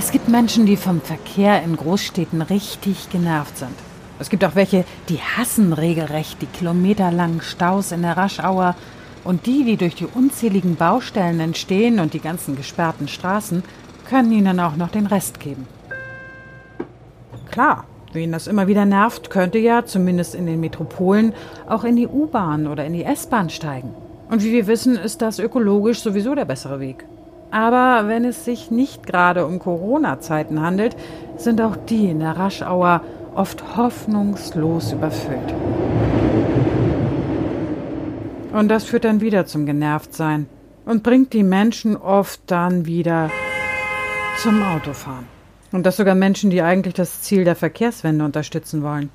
Es gibt Menschen, die vom Verkehr in Großstädten richtig genervt sind. Es gibt auch welche, die hassen regelrecht die kilometerlangen Staus in der Raschauer und die, die durch die unzähligen Baustellen entstehen und die ganzen gesperrten Straßen, können ihnen auch noch den Rest geben. Klar, wen das immer wieder nervt, könnte ja, zumindest in den Metropolen, auch in die U-Bahn oder in die S-Bahn steigen. Und wie wir wissen, ist das ökologisch sowieso der bessere Weg. Aber wenn es sich nicht gerade um Corona-Zeiten handelt, sind auch die in der Raschauer oft hoffnungslos überfüllt. Und das führt dann wieder zum Genervtsein und bringt die Menschen oft dann wieder zum Autofahren. Und das sogar Menschen, die eigentlich das Ziel der Verkehrswende unterstützen wollen.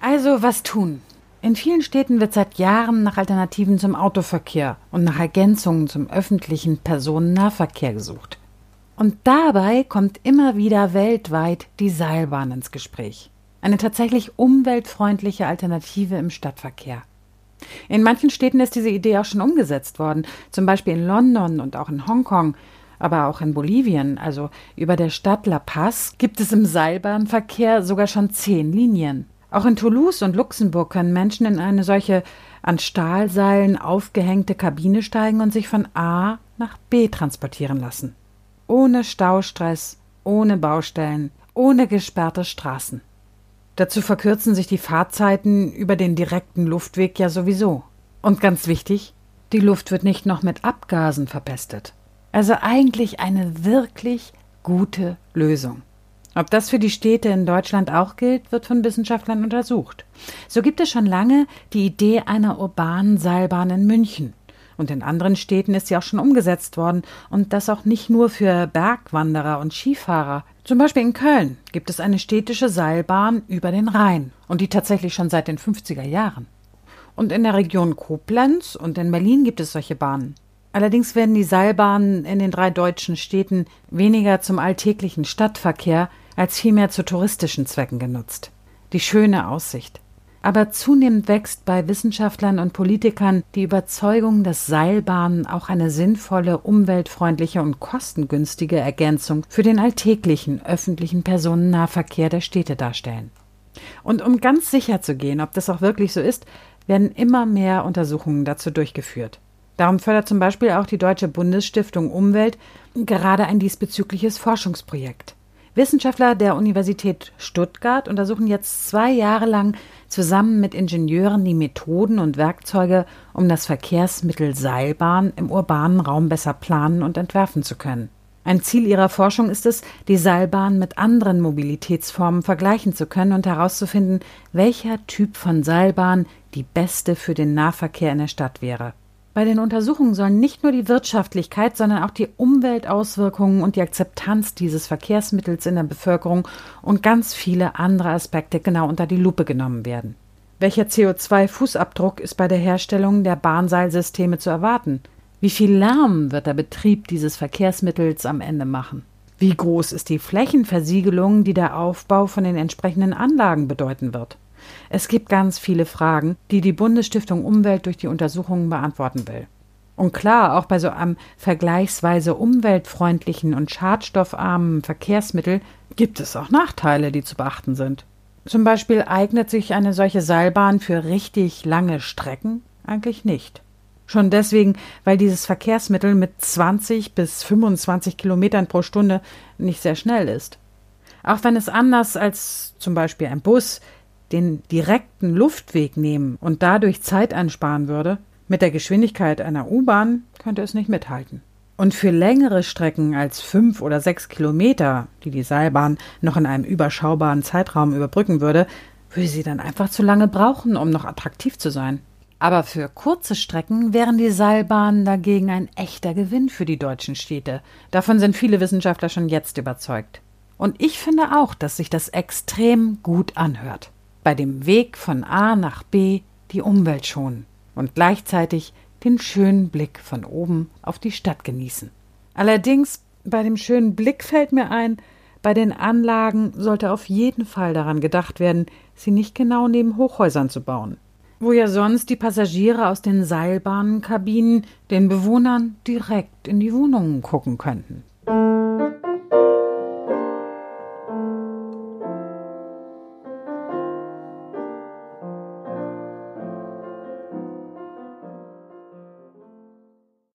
Also was tun? In vielen Städten wird seit Jahren nach Alternativen zum Autoverkehr und nach Ergänzungen zum öffentlichen Personennahverkehr gesucht. Und dabei kommt immer wieder weltweit die Seilbahn ins Gespräch. Eine tatsächlich umweltfreundliche Alternative im Stadtverkehr. In manchen Städten ist diese Idee auch schon umgesetzt worden, zum Beispiel in London und auch in Hongkong, aber auch in Bolivien, also über der Stadt La Paz, gibt es im Seilbahnverkehr sogar schon zehn Linien. Auch in Toulouse und Luxemburg können Menschen in eine solche an Stahlseilen aufgehängte Kabine steigen und sich von A nach B transportieren lassen. Ohne Staustress, ohne Baustellen, ohne gesperrte Straßen. Dazu verkürzen sich die Fahrzeiten über den direkten Luftweg ja sowieso. Und ganz wichtig, die Luft wird nicht noch mit Abgasen verpestet. Also eigentlich eine wirklich gute Lösung. Ob das für die Städte in Deutschland auch gilt, wird von Wissenschaftlern untersucht. So gibt es schon lange die Idee einer urbanen Seilbahn in München. Und in anderen Städten ist sie auch schon umgesetzt worden und das auch nicht nur für Bergwanderer und Skifahrer, zum Beispiel in Köln gibt es eine städtische Seilbahn über den Rhein und die tatsächlich schon seit den 50er Jahren. Und in der Region Koblenz und in Berlin gibt es solche Bahnen. Allerdings werden die Seilbahnen in den drei deutschen Städten weniger zum alltäglichen Stadtverkehr als vielmehr zu touristischen Zwecken genutzt. Die schöne Aussicht, aber zunehmend wächst bei Wissenschaftlern und Politikern die Überzeugung, dass Seilbahnen auch eine sinnvolle, umweltfreundliche und kostengünstige Ergänzung für den alltäglichen öffentlichen Personennahverkehr der Städte darstellen. Und um ganz sicher zu gehen, ob das auch wirklich so ist, werden immer mehr Untersuchungen dazu durchgeführt. Darum fördert zum Beispiel auch die Deutsche Bundesstiftung Umwelt gerade ein diesbezügliches Forschungsprojekt. Wissenschaftler der Universität Stuttgart untersuchen jetzt zwei Jahre lang zusammen mit Ingenieuren die Methoden und Werkzeuge, um das Verkehrsmittel Seilbahn im urbanen Raum besser planen und entwerfen zu können. Ein Ziel ihrer Forschung ist es, die Seilbahn mit anderen Mobilitätsformen vergleichen zu können und herauszufinden, welcher Typ von Seilbahn die beste für den Nahverkehr in der Stadt wäre. Bei den Untersuchungen sollen nicht nur die Wirtschaftlichkeit, sondern auch die Umweltauswirkungen und die Akzeptanz dieses Verkehrsmittels in der Bevölkerung und ganz viele andere Aspekte genau unter die Lupe genommen werden. Welcher CO2-Fußabdruck ist bei der Herstellung der Bahnseilsysteme zu erwarten? Wie viel Lärm wird der Betrieb dieses Verkehrsmittels am Ende machen? Wie groß ist die Flächenversiegelung, die der Aufbau von den entsprechenden Anlagen bedeuten wird? Es gibt ganz viele Fragen, die die Bundesstiftung Umwelt durch die Untersuchungen beantworten will. Und klar, auch bei so einem vergleichsweise umweltfreundlichen und schadstoffarmen Verkehrsmittel gibt es auch Nachteile, die zu beachten sind. Zum Beispiel eignet sich eine solche Seilbahn für richtig lange Strecken eigentlich nicht. Schon deswegen, weil dieses Verkehrsmittel mit 20 bis 25 Kilometern pro Stunde nicht sehr schnell ist. Auch wenn es anders als zum Beispiel ein Bus den direkten Luftweg nehmen und dadurch Zeit einsparen würde, mit der Geschwindigkeit einer U-Bahn könnte es nicht mithalten. Und für längere Strecken als fünf oder sechs Kilometer, die die Seilbahn noch in einem überschaubaren Zeitraum überbrücken würde, würde sie dann einfach zu lange brauchen, um noch attraktiv zu sein. Aber für kurze Strecken wären die Seilbahnen dagegen ein echter Gewinn für die deutschen Städte. Davon sind viele Wissenschaftler schon jetzt überzeugt. Und ich finde auch, dass sich das extrem gut anhört bei dem Weg von A nach B die Umwelt schonen und gleichzeitig den schönen Blick von oben auf die Stadt genießen. Allerdings bei dem schönen Blick fällt mir ein, bei den Anlagen sollte auf jeden Fall daran gedacht werden, sie nicht genau neben Hochhäusern zu bauen, wo ja sonst die Passagiere aus den Seilbahnenkabinen den Bewohnern direkt in die Wohnungen gucken könnten.